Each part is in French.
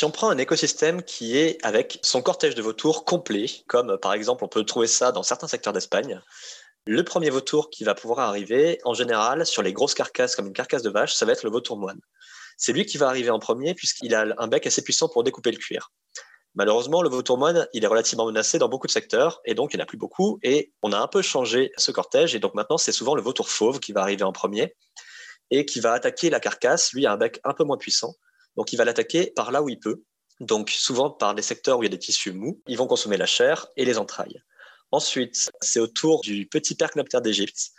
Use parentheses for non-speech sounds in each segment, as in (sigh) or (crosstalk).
Si on prend un écosystème qui est avec son cortège de vautours complet, comme par exemple on peut trouver ça dans certains secteurs d'Espagne, le premier vautour qui va pouvoir arriver, en général, sur les grosses carcasses comme une carcasse de vache, ça va être le vautour moine. C'est lui qui va arriver en premier puisqu'il a un bec assez puissant pour découper le cuir. Malheureusement, le vautour moine, il est relativement menacé dans beaucoup de secteurs et donc il n'y en a plus beaucoup et on a un peu changé ce cortège et donc maintenant c'est souvent le vautour fauve qui va arriver en premier et qui va attaquer la carcasse. Lui a un bec un peu moins puissant donc il va l'attaquer par là où il peut. Donc souvent par des secteurs où il y a des tissus mous, ils vont consommer la chair et les entrailles. Ensuite, c'est au tour du petit percnoptère d'Égypte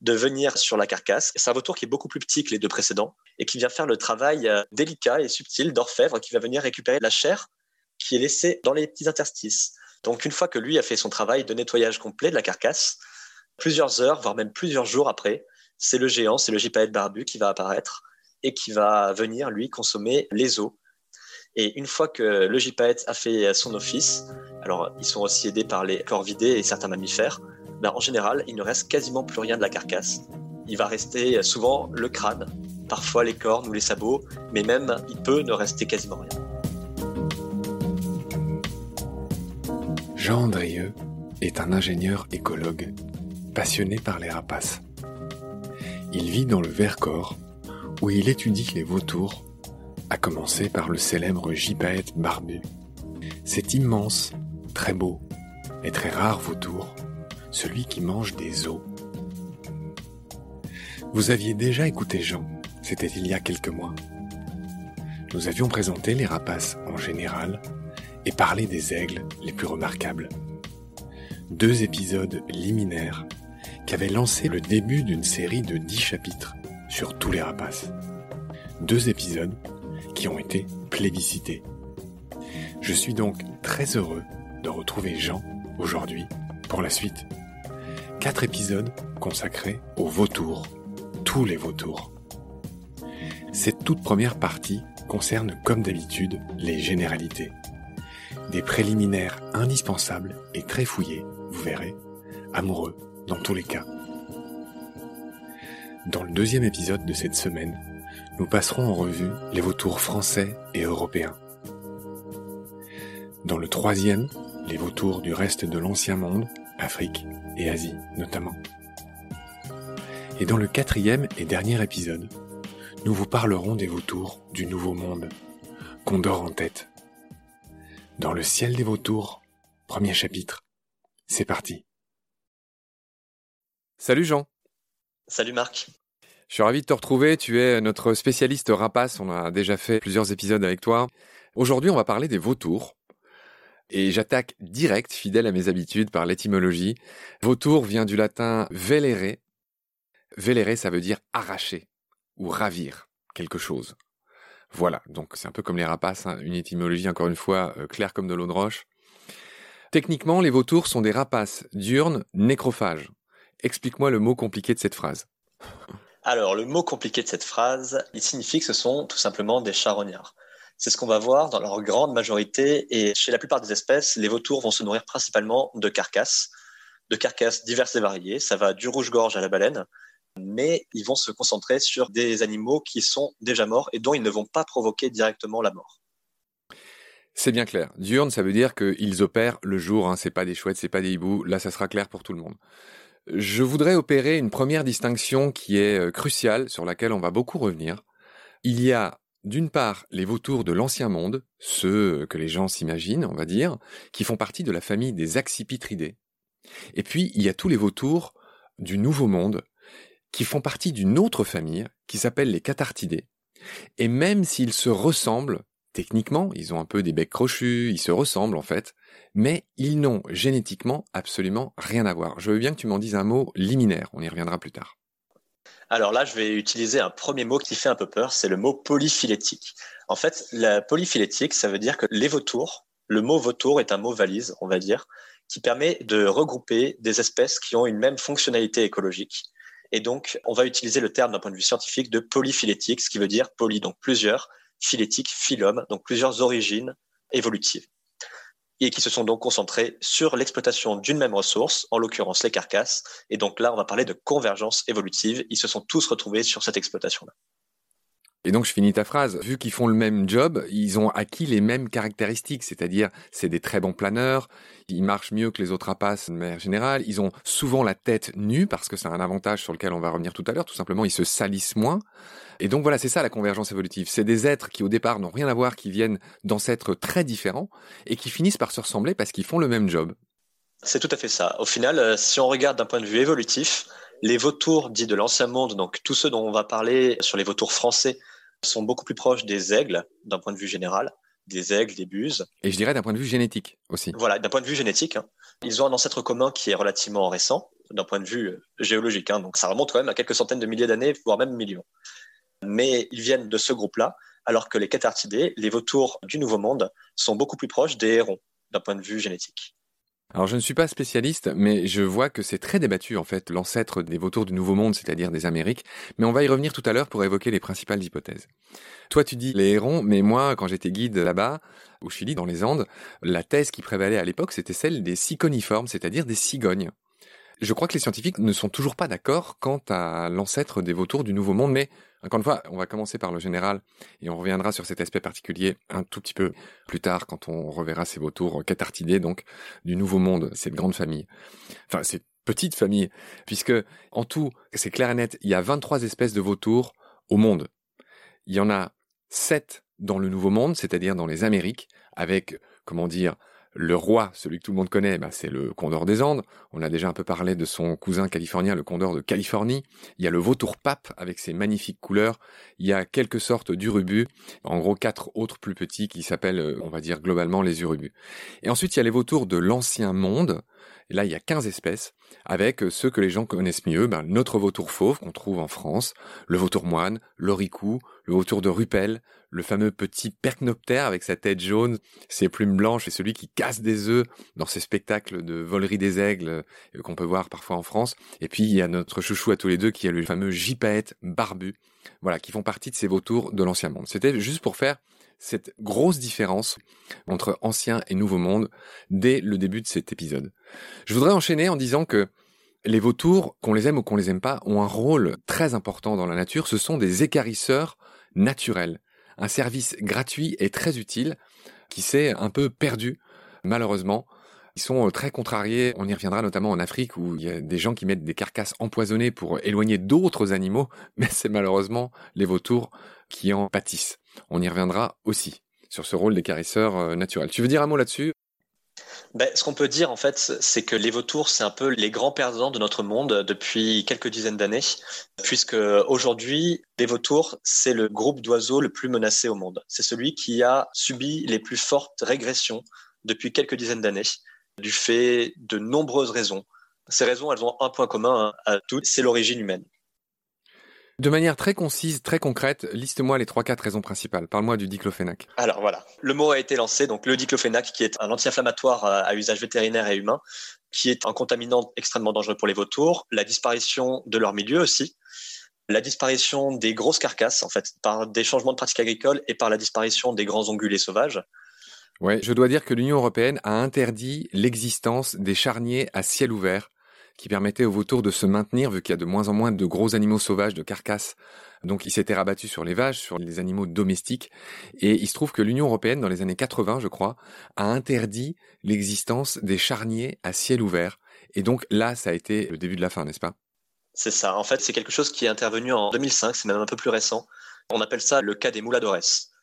de venir sur la carcasse. C'est un vautour qui est beaucoup plus petit que les deux précédents et qui vient faire le travail euh, délicat et subtil d'orfèvre qui va venir récupérer la chair qui est laissée dans les petits interstices. Donc une fois que lui a fait son travail de nettoyage complet de la carcasse, plusieurs heures, voire même plusieurs jours après, c'est le géant, c'est le gypaète barbu qui va apparaître et qui va venir, lui, consommer les os. Et une fois que le gypaète a fait son office, alors ils sont aussi aidés par les corvidés et certains mammifères, ben, en général, il ne reste quasiment plus rien de la carcasse. Il va rester souvent le crâne, parfois les cornes ou les sabots, mais même il peut ne rester quasiment rien. Jean Andrieux est un ingénieur écologue, passionné par les rapaces. Il vit dans le Vercors, où il étudie les vautours, à commencer par le célèbre gypaète barbu. Cet immense, très beau et très rare vautour, celui qui mange des os. Vous aviez déjà écouté Jean, c'était il y a quelques mois. Nous avions présenté les rapaces en général et parlé des aigles les plus remarquables. Deux épisodes liminaires qui avaient lancé le début d'une série de dix chapitres sur tous les rapaces. Deux épisodes qui ont été plébiscités. Je suis donc très heureux de retrouver Jean aujourd'hui pour la suite. Quatre épisodes consacrés aux vautours, tous les vautours. Cette toute première partie concerne comme d'habitude les généralités. Des préliminaires indispensables et très fouillés, vous verrez, amoureux dans tous les cas. Dans le deuxième épisode de cette semaine, nous passerons en revue les vautours français et européens. Dans le troisième, les vautours du reste de l'ancien monde, Afrique et Asie notamment. Et dans le quatrième et dernier épisode, nous vous parlerons des vautours du Nouveau Monde, Condor en tête. Dans le ciel des vautours, premier chapitre. C'est parti. Salut Jean. Salut Marc. Je suis ravi de te retrouver. Tu es notre spécialiste rapace. On a déjà fait plusieurs épisodes avec toi. Aujourd'hui, on va parler des vautours. Et j'attaque direct, fidèle à mes habitudes, par l'étymologie. Vautour vient du latin velere. Velere, ça veut dire arracher ou ravir quelque chose. Voilà, donc c'est un peu comme les rapaces, hein. une étymologie encore une fois euh, claire comme de l'eau de roche. Techniquement, les vautours sont des rapaces diurnes nécrophages. Explique-moi le mot compliqué de cette phrase. Alors, le mot compliqué de cette phrase, il signifie que ce sont tout simplement des charognards. C'est ce qu'on va voir dans leur grande majorité et chez la plupart des espèces, les vautours vont se nourrir principalement de carcasses, de carcasses diverses et variées. Ça va du rouge-gorge à la baleine, mais ils vont se concentrer sur des animaux qui sont déjà morts et dont ils ne vont pas provoquer directement la mort. C'est bien clair. Diurne, ça veut dire qu'ils opèrent le jour. Hein. C'est pas des chouettes, c'est pas des hiboux. Là, ça sera clair pour tout le monde. Je voudrais opérer une première distinction qui est euh, cruciale, sur laquelle on va beaucoup revenir. Il y a d'une part les vautours de l'ancien monde, ceux que les gens s'imaginent, on va dire, qui font partie de la famille des accipitridés. Et puis il y a tous les vautours du nouveau monde, qui font partie d'une autre famille, qui s'appelle les cathartidés. Et même s'ils se ressemblent, techniquement, ils ont un peu des becs crochus, ils se ressemblent en fait, mais ils n'ont génétiquement absolument rien à voir. Je veux bien que tu m'en dises un mot liminaire, on y reviendra plus tard. Alors là, je vais utiliser un premier mot qui fait un peu peur, c'est le mot polyphylétique. En fait, la polyphylétique, ça veut dire que les vautours, le mot vautour est un mot valise, on va dire, qui permet de regrouper des espèces qui ont une même fonctionnalité écologique. Et donc, on va utiliser le terme d'un point de vue scientifique de polyphylétique, ce qui veut dire poly, donc plusieurs, phylétique, phylum, donc plusieurs origines évolutives et qui se sont donc concentrés sur l'exploitation d'une même ressource, en l'occurrence les carcasses. Et donc là, on va parler de convergence évolutive. Ils se sont tous retrouvés sur cette exploitation-là. Et donc je finis ta phrase. Vu qu'ils font le même job, ils ont acquis les mêmes caractéristiques, c'est-à-dire c'est des très bons planeurs, ils marchent mieux que les autres rapaces de manière générale, ils ont souvent la tête nue parce que c'est un avantage sur lequel on va revenir tout à l'heure, tout simplement ils se salissent moins. Et donc voilà, c'est ça la convergence évolutive. C'est des êtres qui au départ n'ont rien à voir, qui viennent d'ancêtres très différents et qui finissent par se ressembler parce qu'ils font le même job. C'est tout à fait ça. Au final, euh, si on regarde d'un point de vue évolutif, les vautours dits de l'ancien monde, donc tous ceux dont on va parler sur les vautours français, sont beaucoup plus proches des aigles d'un point de vue général, des aigles, des buses. Et je dirais d'un point de vue génétique aussi. Voilà, d'un point de vue génétique. Hein. Ils ont un ancêtre commun qui est relativement récent d'un point de vue géologique. Hein. donc ça remonte quand même à quelques centaines de milliers d'années, voire même millions mais ils viennent de ce groupe-là, alors que les cathartidés, les vautours du Nouveau Monde, sont beaucoup plus proches des hérons d'un point de vue génétique. Alors je ne suis pas spécialiste, mais je vois que c'est très débattu en fait, l'ancêtre des vautours du Nouveau Monde, c'est-à-dire des Amériques, mais on va y revenir tout à l'heure pour évoquer les principales hypothèses. Toi tu dis les hérons, mais moi quand j'étais guide là-bas, au Chili, dans les Andes, la thèse qui prévalait à l'époque c'était celle des ciconiformes, c'est-à-dire des cigognes. Je crois que les scientifiques ne sont toujours pas d'accord quant à l'ancêtre des vautours du Nouveau Monde, mais encore une fois, on va commencer par le général et on reviendra sur cet aspect particulier un tout petit peu plus tard quand on reverra ces vautours catartidés, donc du Nouveau Monde, cette grande famille. Enfin, cette petite famille, puisque en tout, c'est clair et net, il y a 23 espèces de vautours au monde. Il y en a 7 dans le Nouveau Monde, c'est-à-dire dans les Amériques, avec, comment dire, le roi, celui que tout le monde connaît, bah, c'est le condor des Andes. On a déjà un peu parlé de son cousin californien, le condor de Californie. Il y a le vautour pape avec ses magnifiques couleurs. Il y a quelques sortes d'urubus. En gros, quatre autres plus petits qui s'appellent, euh, on va dire globalement, les urubus. Et ensuite, il y a les vautours de l'ancien monde. Là, il y a 15 espèces, avec euh, ceux que les gens connaissent mieux, ben, notre vautour fauve qu'on trouve en France, le vautour moine, l'oricou, le vautour de Rupel, le fameux petit percnoptère avec sa tête jaune, ses plumes blanches et celui qui casse des œufs dans ces spectacles de volerie des aigles euh, qu'on peut voir parfois en France. Et puis il y a notre chouchou à tous les deux qui est le fameux gypaète barbu, voilà, qui font partie de ces vautours de l'ancien monde. C'était juste pour faire cette grosse différence entre ancien et nouveau monde dès le début de cet épisode. Je voudrais enchaîner en disant que les vautours, qu'on les aime ou qu'on les aime pas, ont un rôle très important dans la nature. Ce sont des écarisseurs naturels un service gratuit et très utile qui s'est un peu perdu, malheureusement. Ils sont euh, très contrariés. On y reviendra notamment en Afrique où il y a des gens qui mettent des carcasses empoisonnées pour éloigner d'autres animaux, (laughs) mais c'est malheureusement les vautours qui en pâtissent. On y reviendra aussi sur ce rôle des caresseurs euh, naturels. Tu veux dire un mot là-dessus? Ben, ce qu'on peut dire en fait, c'est que les vautours, c'est un peu les grands perdants de notre monde depuis quelques dizaines d'années, puisque aujourd'hui, les vautours, c'est le groupe d'oiseaux le plus menacé au monde. C'est celui qui a subi les plus fortes régressions depuis quelques dizaines d'années, du fait de nombreuses raisons. Ces raisons, elles ont un point commun hein, à toutes, c'est l'origine humaine. De manière très concise, très concrète, liste-moi les trois quatre raisons principales. Parle-moi du diclofénac. Alors voilà, le mot a été lancé. Donc le diclofénac, qui est un anti-inflammatoire à usage vétérinaire et humain, qui est un contaminant extrêmement dangereux pour les vautours. La disparition de leur milieu aussi. La disparition des grosses carcasses, en fait, par des changements de pratiques agricoles et par la disparition des grands ongulés sauvages. Ouais, je dois dire que l'Union européenne a interdit l'existence des charniers à ciel ouvert qui permettait aux vautours de se maintenir vu qu'il y a de moins en moins de gros animaux sauvages, de carcasses. Donc ils s'étaient rabattus sur les vaches, sur les animaux domestiques. Et il se trouve que l'Union européenne, dans les années 80, je crois, a interdit l'existence des charniers à ciel ouvert. Et donc là, ça a été le début de la fin, n'est-ce pas? C'est ça. En fait, c'est quelque chose qui est intervenu en 2005, c'est même un peu plus récent. On appelle ça le cas des mouladores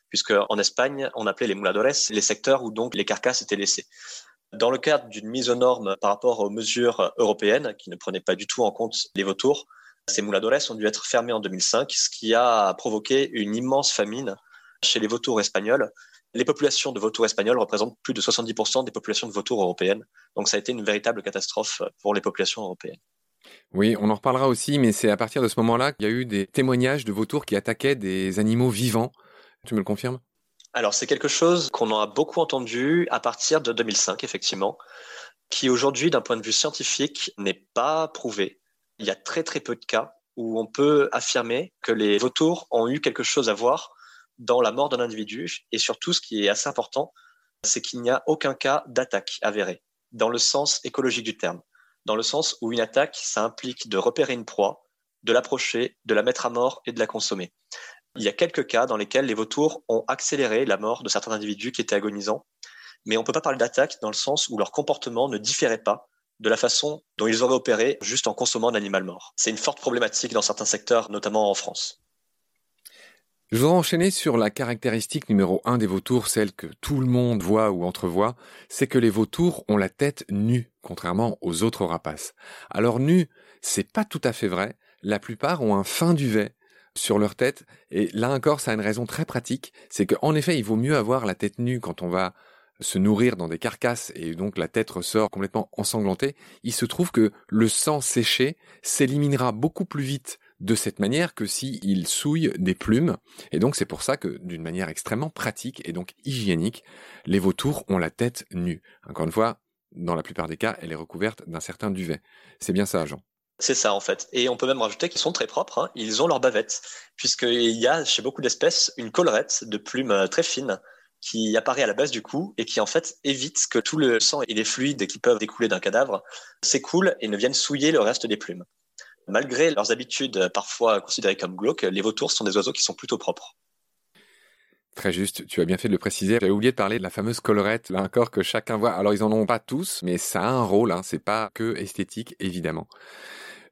puisque en Espagne, on appelait les mouladores les secteurs où donc les carcasses étaient laissées. Dans le cadre d'une mise aux normes par rapport aux mesures européennes qui ne prenaient pas du tout en compte les vautours, ces mouladores ont dû être fermés en 2005, ce qui a provoqué une immense famine chez les vautours espagnols. Les populations de vautours espagnols représentent plus de 70% des populations de vautours européennes. Donc ça a été une véritable catastrophe pour les populations européennes. Oui, on en reparlera aussi, mais c'est à partir de ce moment-là qu'il y a eu des témoignages de vautours qui attaquaient des animaux vivants. Tu me le confirmes? Alors c'est quelque chose qu'on a beaucoup entendu à partir de 2005, effectivement, qui aujourd'hui, d'un point de vue scientifique, n'est pas prouvé. Il y a très très peu de cas où on peut affirmer que les vautours ont eu quelque chose à voir dans la mort d'un individu. Et surtout, ce qui est assez important, c'est qu'il n'y a aucun cas d'attaque avérée, dans le sens écologique du terme. Dans le sens où une attaque, ça implique de repérer une proie, de l'approcher, de la mettre à mort et de la consommer. Il y a quelques cas dans lesquels les vautours ont accéléré la mort de certains individus qui étaient agonisants, mais on ne peut pas parler d'attaque dans le sens où leur comportement ne différait pas de la façon dont ils auraient opéré juste en consommant un animal mort. C'est une forte problématique dans certains secteurs, notamment en France. Je voudrais enchaîner sur la caractéristique numéro un des vautours, celle que tout le monde voit ou entrevoit, c'est que les vautours ont la tête nue, contrairement aux autres rapaces. Alors nu, c'est pas tout à fait vrai. La plupart ont un fin duvet sur leur tête. Et là encore, ça a une raison très pratique, c'est qu'en effet, il vaut mieux avoir la tête nue quand on va se nourrir dans des carcasses et donc la tête ressort complètement ensanglantée. Il se trouve que le sang séché s'éliminera beaucoup plus vite de cette manière que si il souille des plumes. Et donc c'est pour ça que d'une manière extrêmement pratique et donc hygiénique, les vautours ont la tête nue. Encore une fois, dans la plupart des cas, elle est recouverte d'un certain duvet. C'est bien ça, Jean? C'est ça en fait. Et on peut même rajouter qu'ils sont très propres. Hein. Ils ont leur bavette, puisqu'il y a chez beaucoup d'espèces une collerette de plumes euh, très fines qui apparaît à la base du cou et qui en fait évite que tout le sang et les fluides qui peuvent découler d'un cadavre s'écoulent et ne viennent souiller le reste des plumes. Malgré leurs habitudes parfois considérées comme glauques, les vautours sont des oiseaux qui sont plutôt propres. Très juste, tu as bien fait de le préciser. J'avais oublié de parler de la fameuse collerette, là encore que chacun voit. Alors ils en ont pas tous, mais ça a un rôle, hein. c'est pas que esthétique évidemment.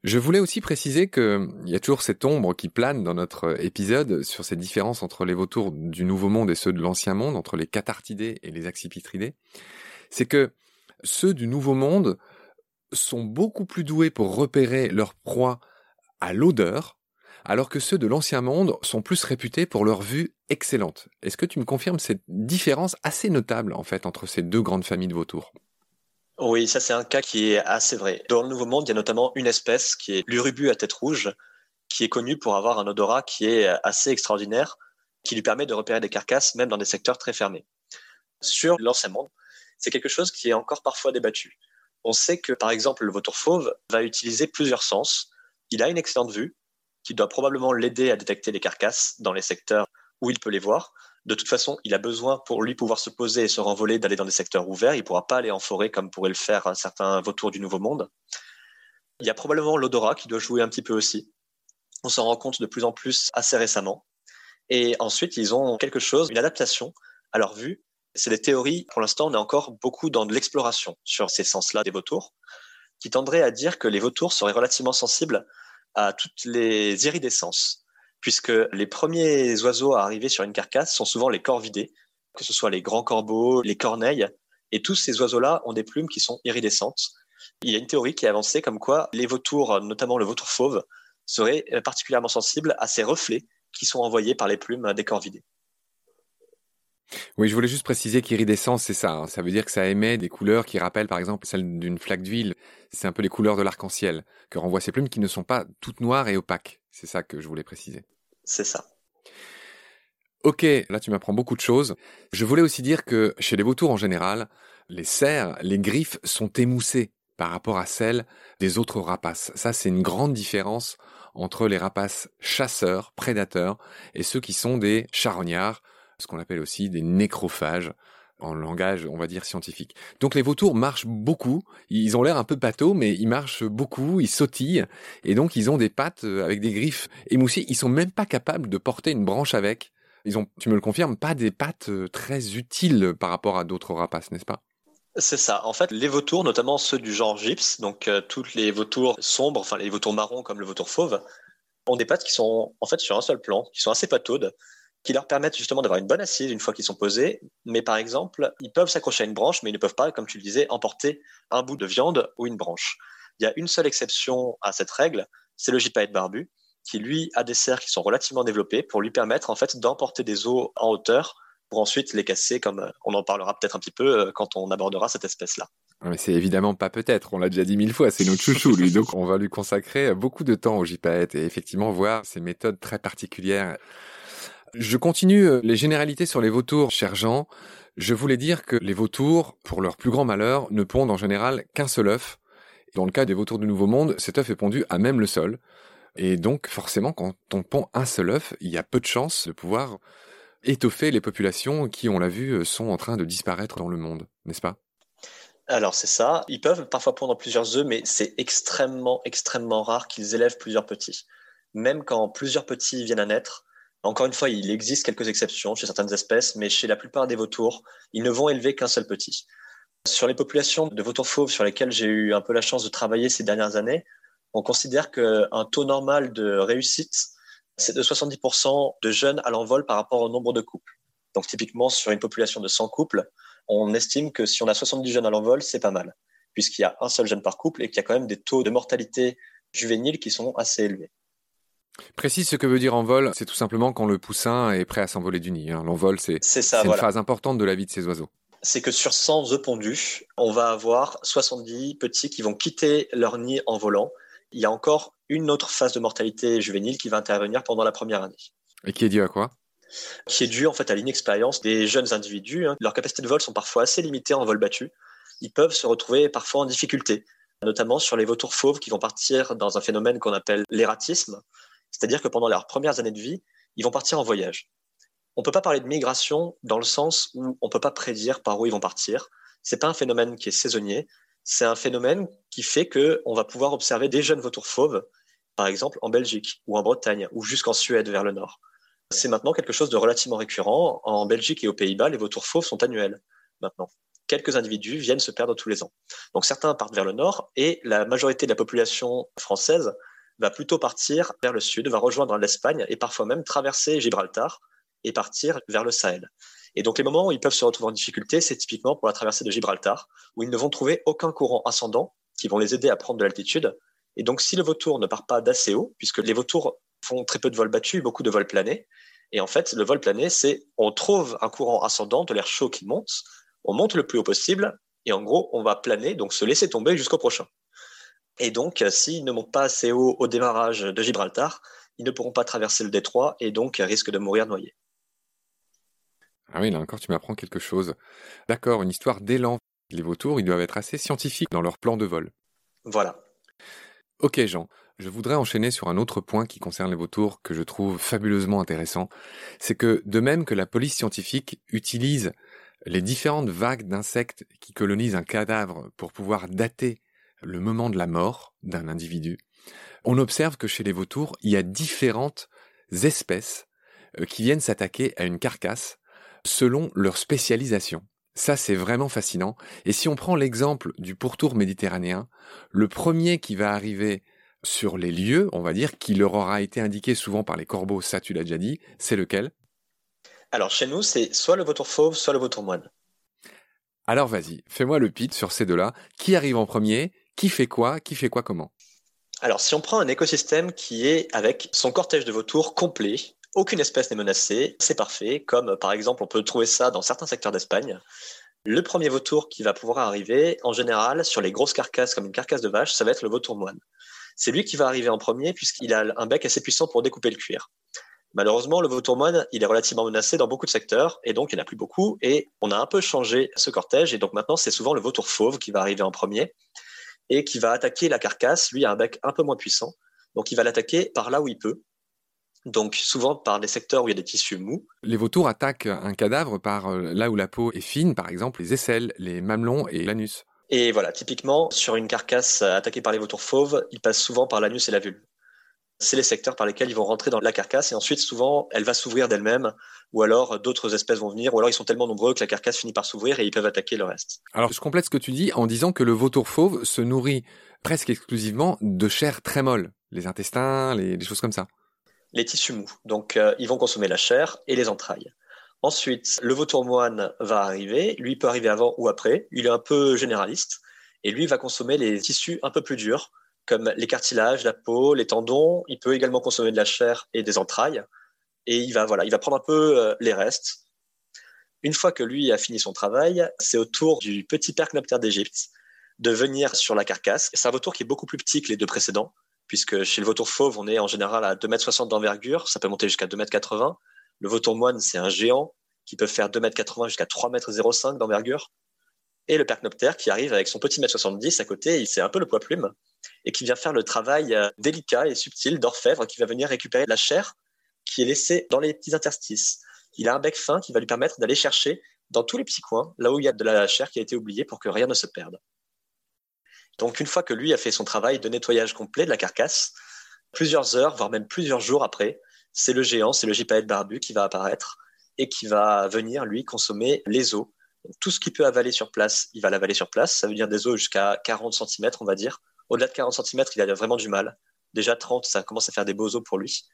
Je voulais aussi préciser qu'il y a toujours cette ombre qui plane dans notre épisode sur cette différence entre les vautours du Nouveau Monde et ceux de l'Ancien Monde, entre les cathartidés et les accipitridés. C'est que ceux du Nouveau Monde sont beaucoup plus doués pour repérer leur proie à l'odeur, alors que ceux de l'Ancien Monde sont plus réputés pour leur vue excellente. Est-ce que tu me confirmes cette différence assez notable en fait entre ces deux grandes familles de vautours? Oui, ça c'est un cas qui est assez vrai. Dans le Nouveau Monde, il y a notamment une espèce qui est l'urubu à tête rouge, qui est connue pour avoir un odorat qui est assez extraordinaire, qui lui permet de repérer des carcasses même dans des secteurs très fermés. Sur l'ancien monde, c'est quelque chose qui est encore parfois débattu. On sait que par exemple le vautour fauve va utiliser plusieurs sens. Il a une excellente vue qui doit probablement l'aider à détecter les carcasses dans les secteurs où il peut les voir, de toute façon, il a besoin pour lui pouvoir se poser et se renvoler d'aller dans des secteurs ouverts. Il ne pourra pas aller en forêt comme pourrait le faire un certain vautour du Nouveau Monde. Il y a probablement l'odorat qui doit jouer un petit peu aussi. On s'en rend compte de plus en plus assez récemment. Et ensuite, ils ont quelque chose, une adaptation à leur vue C'est des théories, pour l'instant, on est encore beaucoup dans de l'exploration sur ces sens-là des vautours, qui tendraient à dire que les vautours seraient relativement sensibles à toutes les iridescences, puisque les premiers oiseaux à arriver sur une carcasse sont souvent les corvidés, que ce soit les grands corbeaux, les corneilles, et tous ces oiseaux-là ont des plumes qui sont iridescentes. Il y a une théorie qui est avancée comme quoi les vautours, notamment le vautour fauve, seraient particulièrement sensibles à ces reflets qui sont envoyés par les plumes des corvidés. Oui, je voulais juste préciser qu'iridescence, c'est ça. Hein. Ça veut dire que ça émet des couleurs qui rappellent par exemple celles d'une flaque d'huile. C'est un peu les couleurs de l'arc-en-ciel que renvoient ces plumes qui ne sont pas toutes noires et opaques. C'est ça que je voulais préciser. C'est ça. Ok, là tu m'apprends beaucoup de choses. Je voulais aussi dire que chez les vautours en général, les cerfs, les griffes sont émoussées par rapport à celles des autres rapaces. Ça, c'est une grande différence entre les rapaces chasseurs, prédateurs, et ceux qui sont des charognards, ce qu'on appelle aussi des nécrophages en langage, on va dire, scientifique. Donc les vautours marchent beaucoup, ils ont l'air un peu bateaux, mais ils marchent beaucoup, ils sautillent, et donc ils ont des pattes euh, avec des griffes émoussées, ils sont même pas capables de porter une branche avec. Ils ont, tu me le confirmes, pas des pattes euh, très utiles par rapport à d'autres rapaces, n'est-ce pas? C'est ça. En fait, les vautours, notamment ceux du genre gypse, donc euh, toutes les vautours sombres, enfin les vautours marrons comme le vautour fauve, ont des pattes qui sont en fait sur un seul plan, qui sont assez pataudes, qui leur permettent justement d'avoir une bonne assise une fois qu'ils sont posés. Mais par exemple, ils peuvent s'accrocher à une branche, mais ils ne peuvent pas, comme tu le disais, emporter un bout de viande ou une branche. Il y a une seule exception à cette règle, c'est le gypaète barbu, qui lui a des serres qui sont relativement développées pour lui permettre en fait d'emporter des os en hauteur pour ensuite les casser, comme euh, on en parlera peut-être un petit peu euh, quand on abordera cette espèce-là. Mais c'est évidemment pas peut-être, on l'a déjà dit mille fois, c'est notre chouchou lui, donc on va lui consacrer beaucoup de temps au JPAET et effectivement voir ses méthodes très particulières. Je continue euh, les généralités sur les vautours, cher Jean. Je voulais dire que les vautours, pour leur plus grand malheur, ne pondent en général qu'un seul œuf. Dans le cas des vautours du Nouveau Monde, cet œuf est pondu à même le sol. Et donc, forcément, quand on pond un seul œuf, il y a peu de chances de pouvoir étoffer les populations qui, on l'a vu, euh, sont en train de disparaître dans le monde, n'est-ce pas? Alors c'est ça, ils peuvent parfois pondre plusieurs œufs, mais c'est extrêmement, extrêmement rare qu'ils élèvent plusieurs petits. Même quand plusieurs petits viennent à naître, encore une fois, il existe quelques exceptions chez certaines espèces, mais chez la plupart des vautours, ils ne vont élever qu'un seul petit. Sur les populations de vautours fauves sur lesquelles j'ai eu un peu la chance de travailler ces dernières années, on considère qu'un taux normal de réussite c'est de 70% de jeunes à l'envol par rapport au nombre de couples. Donc typiquement, sur une population de 100 couples, on estime que si on a 70 jeunes à l'envol, c'est pas mal, puisqu'il y a un seul jeune par couple et qu'il y a quand même des taux de mortalité juvénile qui sont assez élevés. Précise ce que veut dire envol, c'est tout simplement quand le poussin est prêt à s'envoler du nid. Hein. L'envol, c'est une phase importante de la vie de ces oiseaux. C'est que sur 100 œufs pondus, on va avoir 70 petits qui vont quitter leur nid en volant. Il y a encore une autre phase de mortalité juvénile qui va intervenir pendant la première année. Et qui est due à quoi? Qui est due en fait à l'inexpérience des jeunes individus. Hein. Leurs capacités de vol sont parfois assez limitées en vol battu. Ils peuvent se retrouver parfois en difficulté, notamment sur les vautours fauves qui vont partir dans un phénomène qu'on appelle l'ératisme, c'est-à-dire que pendant leurs premières années de vie, ils vont partir en voyage. On ne peut pas parler de migration dans le sens où on ne peut pas prédire par où ils vont partir. C'est pas un phénomène qui est saisonnier, c'est un phénomène qui fait qu'on va pouvoir observer des jeunes vautours fauves, par exemple en Belgique ou en Bretagne ou jusqu'en Suède vers le nord. C'est maintenant quelque chose de relativement récurrent. En Belgique et aux Pays-Bas, les vautours fauves sont annuels maintenant. Quelques individus viennent se perdre tous les ans. Donc certains partent vers le nord et la majorité de la population française va plutôt partir vers le sud, va rejoindre l'Espagne et parfois même traverser Gibraltar et partir vers le Sahel. Et donc les moments où ils peuvent se retrouver en difficulté, c'est typiquement pour la traversée de Gibraltar, où ils ne vont trouver aucun courant ascendant qui vont les aider à prendre de l'altitude. Et donc si le vautour ne part pas d'assez haut, puisque les vautours font très peu de vols battus, beaucoup de vols planés, et en fait le vol plané, c'est on trouve un courant ascendant de l'air chaud qui monte, on monte le plus haut possible, et en gros on va planer, donc se laisser tomber jusqu'au prochain. Et donc s'ils ne montent pas assez haut au démarrage de Gibraltar, ils ne pourront pas traverser le détroit et donc risquent de mourir noyés. Ah oui, là encore, tu m'apprends quelque chose. D'accord, une histoire d'élan. Les vautours, ils doivent être assez scientifiques dans leur plan de vol. Voilà. Ok, Jean. Je voudrais enchaîner sur un autre point qui concerne les vautours que je trouve fabuleusement intéressant. C'est que, de même que la police scientifique utilise les différentes vagues d'insectes qui colonisent un cadavre pour pouvoir dater le moment de la mort d'un individu, on observe que chez les vautours, il y a différentes espèces euh, qui viennent s'attaquer à une carcasse selon leur spécialisation. Ça, c'est vraiment fascinant. Et si on prend l'exemple du pourtour méditerranéen, le premier qui va arriver sur les lieux, on va dire, qui leur aura été indiqué souvent par les corbeaux, ça tu l'as déjà dit, c'est lequel? Alors chez nous, c'est soit le vautour fauve, soit le vautour moine. Alors vas-y, fais-moi le pit sur ces deux-là. Qui arrive en premier? Qui fait quoi Qui fait quoi comment? Alors si on prend un écosystème qui est avec son cortège de vautours complet, aucune espèce n'est menacée, c'est parfait, comme par exemple on peut trouver ça dans certains secteurs d'Espagne. Le premier vautour qui va pouvoir arriver, en général, sur les grosses carcasses comme une carcasse de vache, ça va être le vautour moine. C'est lui qui va arriver en premier puisqu'il a un bec assez puissant pour découper le cuir. Malheureusement, le vautour moine, il est relativement menacé dans beaucoup de secteurs et donc il n'y en a plus beaucoup et on a un peu changé ce cortège et donc maintenant c'est souvent le vautour fauve qui va arriver en premier et qui va attaquer la carcasse. Lui a un bec un peu moins puissant, donc il va l'attaquer par là où il peut donc souvent par des secteurs où il y a des tissus mous. Les vautours attaquent un cadavre par euh, là où la peau est fine, par exemple les aisselles, les mamelons et l'anus. Et voilà, typiquement, sur une carcasse attaquée par les vautours fauves, ils passent souvent par l'anus et la vulve. C'est les secteurs par lesquels ils vont rentrer dans la carcasse et ensuite, souvent, elle va s'ouvrir d'elle-même ou alors d'autres espèces vont venir ou alors ils sont tellement nombreux que la carcasse finit par s'ouvrir et ils peuvent attaquer le reste. Alors, je complète ce que tu dis en disant que le vautour fauve se nourrit presque exclusivement de chair très molle, les intestins, les, les choses comme ça les tissus mous. Donc, euh, ils vont consommer la chair et les entrailles. Ensuite, le vautour moine va arriver. Lui peut arriver avant ou après. Il est un peu généraliste. Et lui va consommer les tissus un peu plus durs, comme les cartilages, la peau, les tendons. Il peut également consommer de la chair et des entrailles. Et il va, voilà, il va prendre un peu euh, les restes. Une fois que lui a fini son travail, c'est au tour du petit percnoptère d'Égypte de venir sur la carcasse. C'est un vautour qui est beaucoup plus petit que les deux précédents puisque chez le vautour fauve, on est en général à 2,60 m d'envergure, ça peut monter jusqu'à 2,80 m. Le vautour moine, c'est un géant qui peut faire 2,80 m jusqu'à 3,05 m d'envergure. Et le percnoptère qui arrive avec son petit mètre 70 à côté, c'est un peu le poids plume, et qui vient faire le travail euh, délicat et subtil d'orfèvre, qui va venir récupérer la chair qui est laissée dans les petits interstices. Il a un bec fin qui va lui permettre d'aller chercher dans tous les petits coins, là où il y a de la chair qui a été oubliée pour que rien ne se perde. Donc une fois que lui a fait son travail de nettoyage complet de la carcasse, plusieurs heures, voire même plusieurs jours après, c'est le géant, c'est le gypaète barbu qui va apparaître et qui va venir, lui, consommer les os. tout ce qu'il peut avaler sur place, il va l'avaler sur place. Ça veut dire des os jusqu'à 40 cm, on va dire. Au-delà de 40 cm, il a vraiment du mal. Déjà 30, ça commence à faire des beaux os pour lui.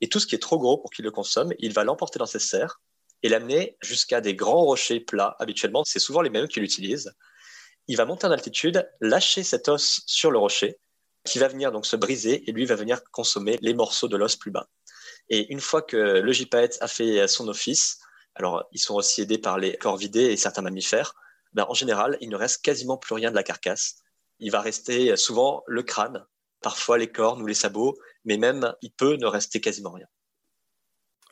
Et tout ce qui est trop gros pour qu'il le consomme, il va l'emporter dans ses serres et l'amener jusqu'à des grands rochers plats. Habituellement, c'est souvent les mêmes qu'il utilise il va monter en altitude, lâcher cet os sur le rocher, qui va venir donc se briser et lui va venir consommer les morceaux de l'os plus bas. Et une fois que le gypaète a fait son office, alors ils sont aussi aidés par les corvidés et certains mammifères, ben, en général, il ne reste quasiment plus rien de la carcasse. Il va rester souvent le crâne, parfois les cornes ou les sabots, mais même il peut ne rester quasiment rien.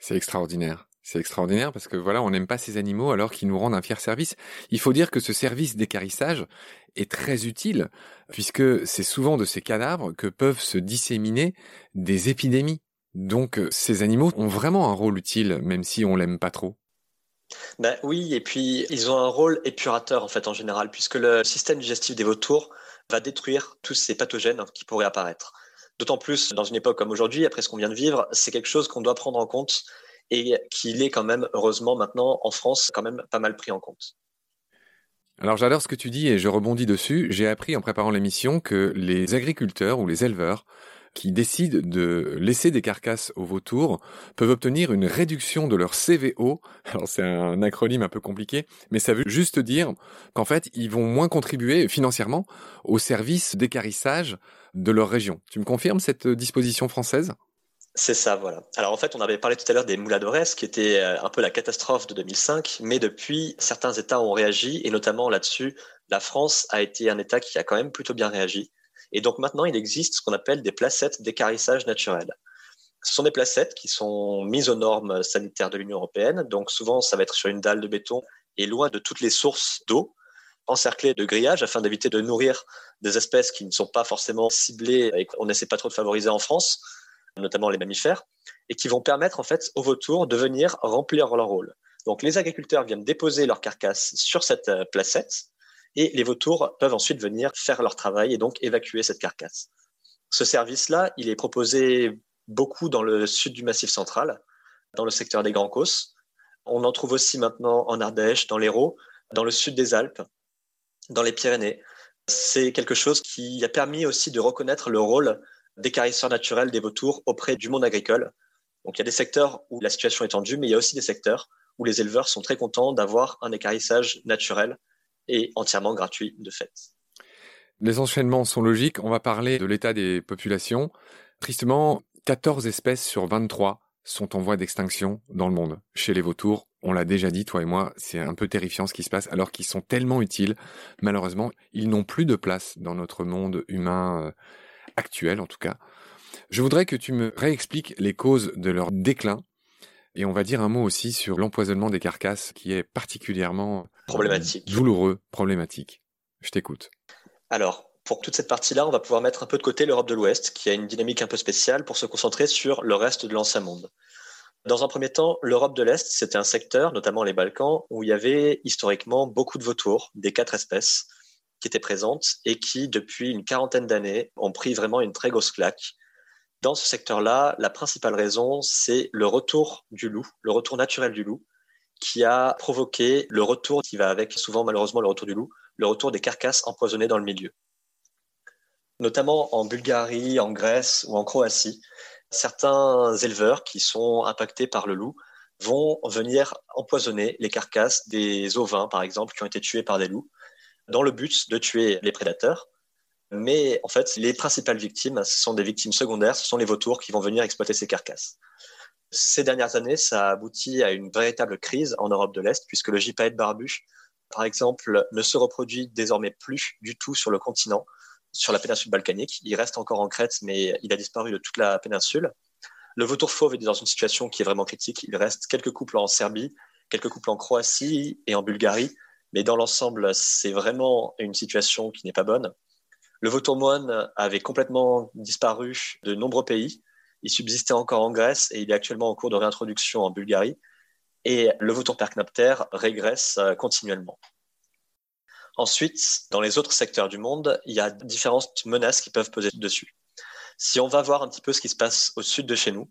C'est extraordinaire. C'est extraordinaire parce que voilà, on n'aime pas ces animaux alors qu'ils nous rendent un fier service. Il faut dire que ce service d'écarissage est très utile puisque c'est souvent de ces cadavres que peuvent se disséminer des épidémies. Donc ces animaux ont vraiment un rôle utile même si on l'aime pas trop. Ben oui, et puis ils ont un rôle épurateur en fait en général puisque le système digestif des vautours va détruire tous ces pathogènes qui pourraient apparaître. D'autant plus dans une époque comme aujourd'hui, après ce qu'on vient de vivre, c'est quelque chose qu'on doit prendre en compte et qu'il est quand même, heureusement maintenant, en France, quand même pas mal pris en compte. Alors j'adore ce que tu dis et je rebondis dessus. J'ai appris en préparant l'émission que les agriculteurs ou les éleveurs qui décident de laisser des carcasses aux vautours peuvent obtenir une réduction de leur CVO. Alors c'est un acronyme un peu compliqué, mais ça veut juste dire qu'en fait ils vont moins contribuer financièrement au service d'écarissage de leur région. Tu me confirmes cette disposition française? C'est ça, voilà. Alors en fait, on avait parlé tout à l'heure des mouladores, qui était euh, un peu la catastrophe de 2005, mais depuis, certains États ont réagi, et notamment là-dessus, la France a été un État qui a quand même plutôt bien réagi. Et donc maintenant, il existe ce qu'on appelle des placettes d'écarissage naturel. Ce sont des placettes qui sont mises aux normes sanitaires de l'Union européenne, donc souvent ça va être sur une dalle de béton et loin de toutes les sources d'eau, encerclées de grillages afin d'éviter de nourrir des espèces qui ne sont pas forcément ciblées et qu'on n'essaie pas trop de favoriser en France notamment les mammifères, et qui vont permettre en fait aux vautours de venir remplir leur rôle. Donc les agriculteurs viennent déposer leur carcasse sur cette euh, placette et les vautours peuvent ensuite venir faire leur travail et donc évacuer cette carcasse. Ce service-là, il est proposé beaucoup dans le sud du Massif central, dans le secteur des Grands Causses, On en trouve aussi maintenant en Ardèche, dans l'Hérault, dans le sud des Alpes, dans les Pyrénées. C'est quelque chose qui a permis aussi de reconnaître le rôle d'écarisseurs naturels des vautours auprès du monde agricole. Donc il y a des secteurs où la situation est tendue, mais il y a aussi des secteurs où les éleveurs sont très contents d'avoir un écarissage naturel et entièrement gratuit de fait. Les enchaînements sont logiques. On va parler de l'état des populations. Tristement, 14 espèces sur 23 sont en voie d'extinction dans le monde. Chez les vautours, on l'a déjà dit, toi et moi, c'est un peu terrifiant ce qui se passe, alors qu'ils sont tellement utiles. Malheureusement, ils n'ont plus de place dans notre monde humain euh, actuel, en tout cas. Je voudrais que tu me réexpliques les causes de leur déclin. Et on va dire un mot aussi sur l'empoisonnement des carcasses, qui est particulièrement problématique. douloureux, problématique. Je t'écoute. Alors, pour toute cette partie-là, on va pouvoir mettre un peu de côté l'Europe de l'Ouest, qui a une dynamique un peu spéciale, pour se concentrer sur le reste de l'ancien monde. Dans un premier temps, l'Europe de l'Est, c'était un secteur, notamment les Balkans, où il y avait historiquement beaucoup de vautours, des quatre espèces, qui étaient présentes et qui, depuis une quarantaine d'années, ont pris vraiment une très grosse claque. Dans ce secteur-là, la principale raison, c'est le retour du loup, le retour naturel du loup, qui a provoqué le retour qui va avec, souvent malheureusement le retour du loup, le retour des carcasses empoisonnées dans le milieu. Notamment en Bulgarie, en Grèce ou en Croatie, certains éleveurs qui sont impactés par le loup vont venir empoisonner les carcasses des ovins, par exemple, qui ont été tués par des loups, dans le but de tuer les prédateurs. Mais en fait, les principales victimes, ce sont des victimes secondaires, ce sont les vautours qui vont venir exploiter ces carcasses. Ces dernières années, ça a abouti à une véritable crise en Europe de l'Est, puisque le gypaète barbu, par exemple, ne se reproduit désormais plus du tout sur le continent, sur la péninsule balkanique. Il reste encore en Crète, mais il a disparu de toute la péninsule. Le vautour fauve est dans une situation qui est vraiment critique. Il reste quelques couples en Serbie, quelques couples en Croatie et en Bulgarie, mais dans l'ensemble, c'est vraiment une situation qui n'est pas bonne. Le vautour moine avait complètement disparu de nombreux pays. Il subsistait encore en Grèce et il est actuellement en cours de réintroduction en Bulgarie. Et le vautour percnoptère régresse euh, continuellement. Ensuite, dans les autres secteurs du monde, il y a différentes menaces qui peuvent peser dessus. Si on va voir un petit peu ce qui se passe au sud de chez nous,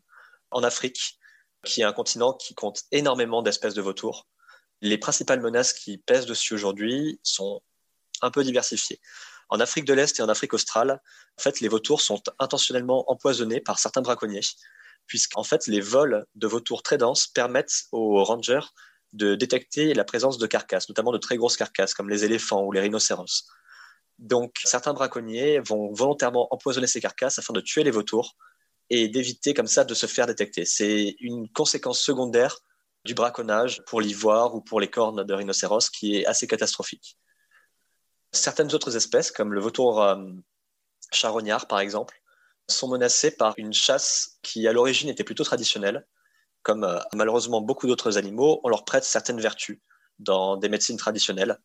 en Afrique, qui est un continent qui compte énormément d'espèces de vautours, les principales menaces qui pèsent dessus aujourd'hui sont un peu diversifiées. En Afrique de l'Est et en Afrique australe, en fait, les vautours sont intentionnellement empoisonnés par certains braconniers, puisqu'en fait, les vols de vautours très denses permettent aux rangers de détecter la présence de carcasses, notamment de très grosses carcasses comme les éléphants ou les rhinocéros. Donc, certains braconniers vont volontairement empoisonner ces carcasses afin de tuer les vautours et d'éviter comme ça de se faire détecter. C'est une conséquence secondaire du braconnage pour l'ivoire ou pour les cornes de rhinocéros qui est assez catastrophique. Certaines autres espèces, comme le vautour euh, charognard par exemple, sont menacées par une chasse qui à l'origine était plutôt traditionnelle. Comme euh, malheureusement beaucoup d'autres animaux, on leur prête certaines vertus dans des médecines traditionnelles,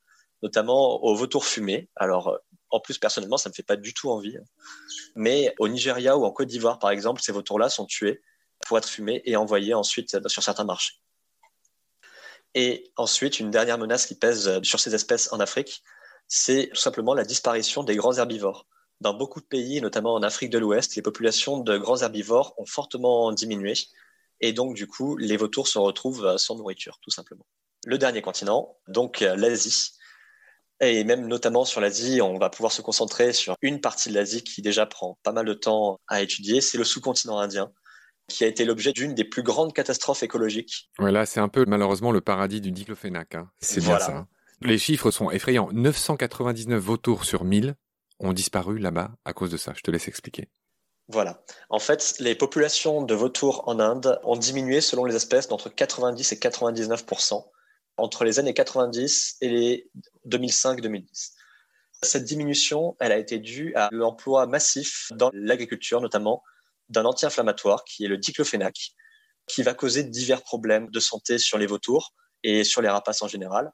notamment au vautour fumé. Alors, euh, en plus, personnellement, ça ne me fait pas du tout envie. Mais au Nigeria ou en Côte d'Ivoire, par exemple, ces vautours-là sont tués pour être fumés et envoyés ensuite sur certains marchés. Et ensuite, une dernière menace qui pèse sur ces espèces en Afrique, c'est tout simplement la disparition des grands herbivores. Dans beaucoup de pays, notamment en Afrique de l'Ouest, les populations de grands herbivores ont fortement diminué. Et donc, du coup, les vautours se retrouvent sans nourriture, tout simplement. Le dernier continent, donc l'Asie, et même notamment sur l'Asie, on va pouvoir se concentrer sur une partie de l'Asie qui déjà prend pas mal de temps à étudier, c'est le sous-continent indien, qui a été l'objet d'une des plus grandes catastrophes écologiques. Ouais, là, c'est un peu malheureusement le paradis du diclofénac. Hein. C'est bien ça. Hein. Les chiffres sont effrayants. 999 vautours sur 1000 ont disparu là-bas à cause de ça. Je te laisse expliquer. Voilà. En fait, les populations de vautours en Inde ont diminué selon les espèces d'entre 90 et 99% entre les années 90 et les 2005-2010. Cette diminution, elle a été due à l'emploi massif dans l'agriculture, notamment d'un anti-inflammatoire qui est le diclofénac, qui va causer divers problèmes de santé sur les vautours et sur les rapaces en général.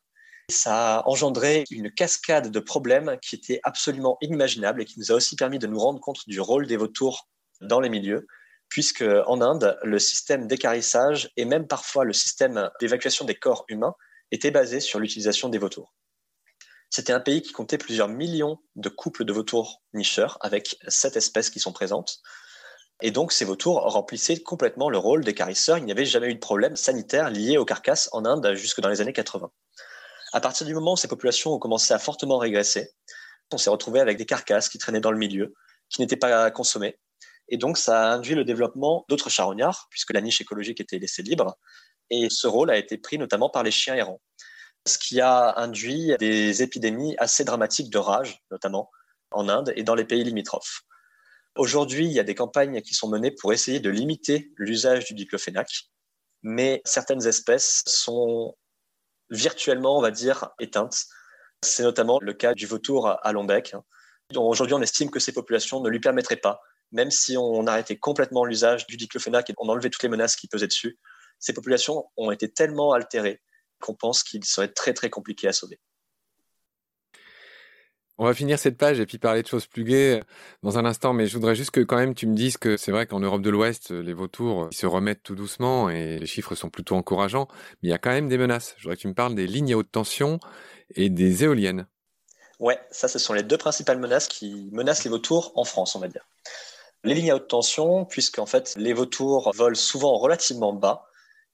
Ça a engendré une cascade de problèmes qui étaient absolument inimaginables et qui nous a aussi permis de nous rendre compte du rôle des vautours dans les milieux, puisque en Inde, le système d'écarissage et même parfois le système d'évacuation des corps humains était basé sur l'utilisation des vautours. C'était un pays qui comptait plusieurs millions de couples de vautours nicheurs avec sept espèces qui sont présentes. Et donc, ces vautours remplissaient complètement le rôle d'écarisseurs. Il n'y avait jamais eu de problème sanitaire lié aux carcasses en Inde jusque dans les années 80. À partir du moment où ces populations ont commencé à fortement régresser, on s'est retrouvé avec des carcasses qui traînaient dans le milieu, qui n'étaient pas consommées. Et donc, ça a induit le développement d'autres charognards, puisque la niche écologique était laissée libre. Et ce rôle a été pris notamment par les chiens errants, ce qui a induit des épidémies assez dramatiques de rage, notamment en Inde et dans les pays limitrophes. Aujourd'hui, il y a des campagnes qui sont menées pour essayer de limiter l'usage du diclofénac, mais certaines espèces sont virtuellement, on va dire, éteintes. C'est notamment le cas du vautour à long bec. Aujourd'hui, on estime que ces populations ne lui permettraient pas, même si on arrêtait complètement l'usage du diclofénac et on enlevait toutes les menaces qui pesaient dessus, ces populations ont été tellement altérées qu'on pense qu'il serait très très compliqué à sauver. On va finir cette page et puis parler de choses plus gaies dans un instant, mais je voudrais juste que quand même tu me dises que c'est vrai qu'en Europe de l'Ouest, les vautours se remettent tout doucement et les chiffres sont plutôt encourageants, mais il y a quand même des menaces. Je voudrais que tu me parles des lignes à haute tension et des éoliennes. Ouais, ça ce sont les deux principales menaces qui menacent les vautours en France, on va dire. Les lignes à haute tension, puisqu'en fait les vautours volent souvent relativement bas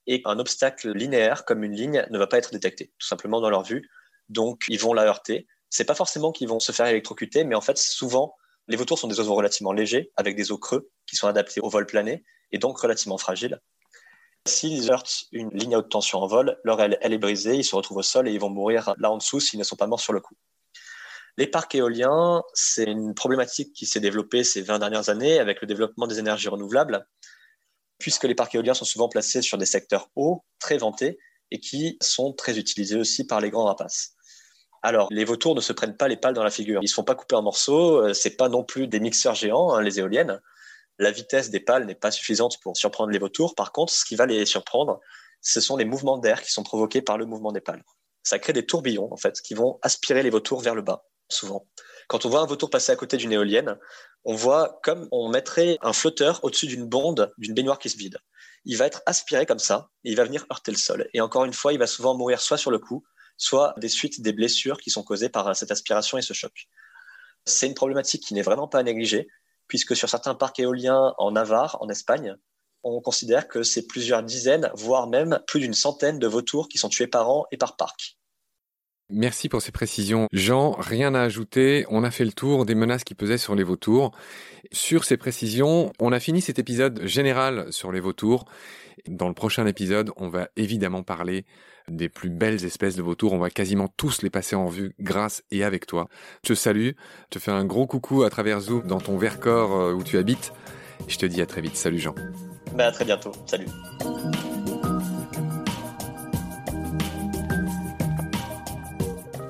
et un obstacle linéaire comme une ligne ne va pas être détecté, tout simplement dans leur vue, donc ils vont la heurter c'est pas forcément qu'ils vont se faire électrocuter, mais en fait, souvent, les vautours sont des oiseaux relativement légers, avec des os creux, qui sont adaptés au vol plané, et donc relativement fragiles. S'ils heurtent une ligne à haute tension en vol, leur aile, elle est brisée, ils se retrouvent au sol et ils vont mourir là en dessous s'ils ne sont pas morts sur le coup. Les parcs éoliens, c'est une problématique qui s'est développée ces 20 dernières années avec le développement des énergies renouvelables, puisque les parcs éoliens sont souvent placés sur des secteurs hauts, très vantés, et qui sont très utilisés aussi par les grands rapaces. Alors, les vautours ne se prennent pas les pales dans la figure. Ils ne se font pas couper en morceaux. Euh, c'est pas non plus des mixeurs géants, hein, les éoliennes. La vitesse des pales n'est pas suffisante pour surprendre les vautours. Par contre, ce qui va les surprendre, ce sont les mouvements d'air qui sont provoqués par le mouvement des pales. Ça crée des tourbillons, en fait, qui vont aspirer les vautours vers le bas, souvent. Quand on voit un vautour passer à côté d'une éolienne, on voit comme on mettrait un flotteur au-dessus d'une bonde, d'une baignoire qui se vide. Il va être aspiré comme ça, et il va venir heurter le sol. Et encore une fois, il va souvent mourir soit sur le coup, soit des suites des blessures qui sont causées par cette aspiration et ce choc. C'est une problématique qui n'est vraiment pas à négliger, puisque sur certains parcs éoliens en Navarre, en Espagne, on considère que c'est plusieurs dizaines, voire même plus d'une centaine de vautours qui sont tués par an et par parc. Merci pour ces précisions. Jean, rien à ajouter. On a fait le tour des menaces qui pesaient sur les vautours. Sur ces précisions, on a fini cet épisode général sur les vautours. Dans le prochain épisode, on va évidemment parler des plus belles espèces de vautours. On va quasiment tous les passer en vue grâce et avec toi. Je te salue, je te fais un gros coucou à travers Zoom dans ton Vercors euh, où tu habites. Je te dis à très vite. Salut Jean. Bah, à très bientôt. Salut.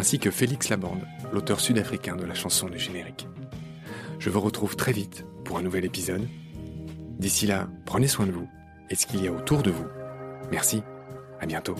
ainsi que Félix Labande, l'auteur sud-africain de la chanson du générique. Je vous retrouve très vite pour un nouvel épisode D'ici là, prenez soin de vous et ce qu'il y a autour de vous. Merci, à bientôt.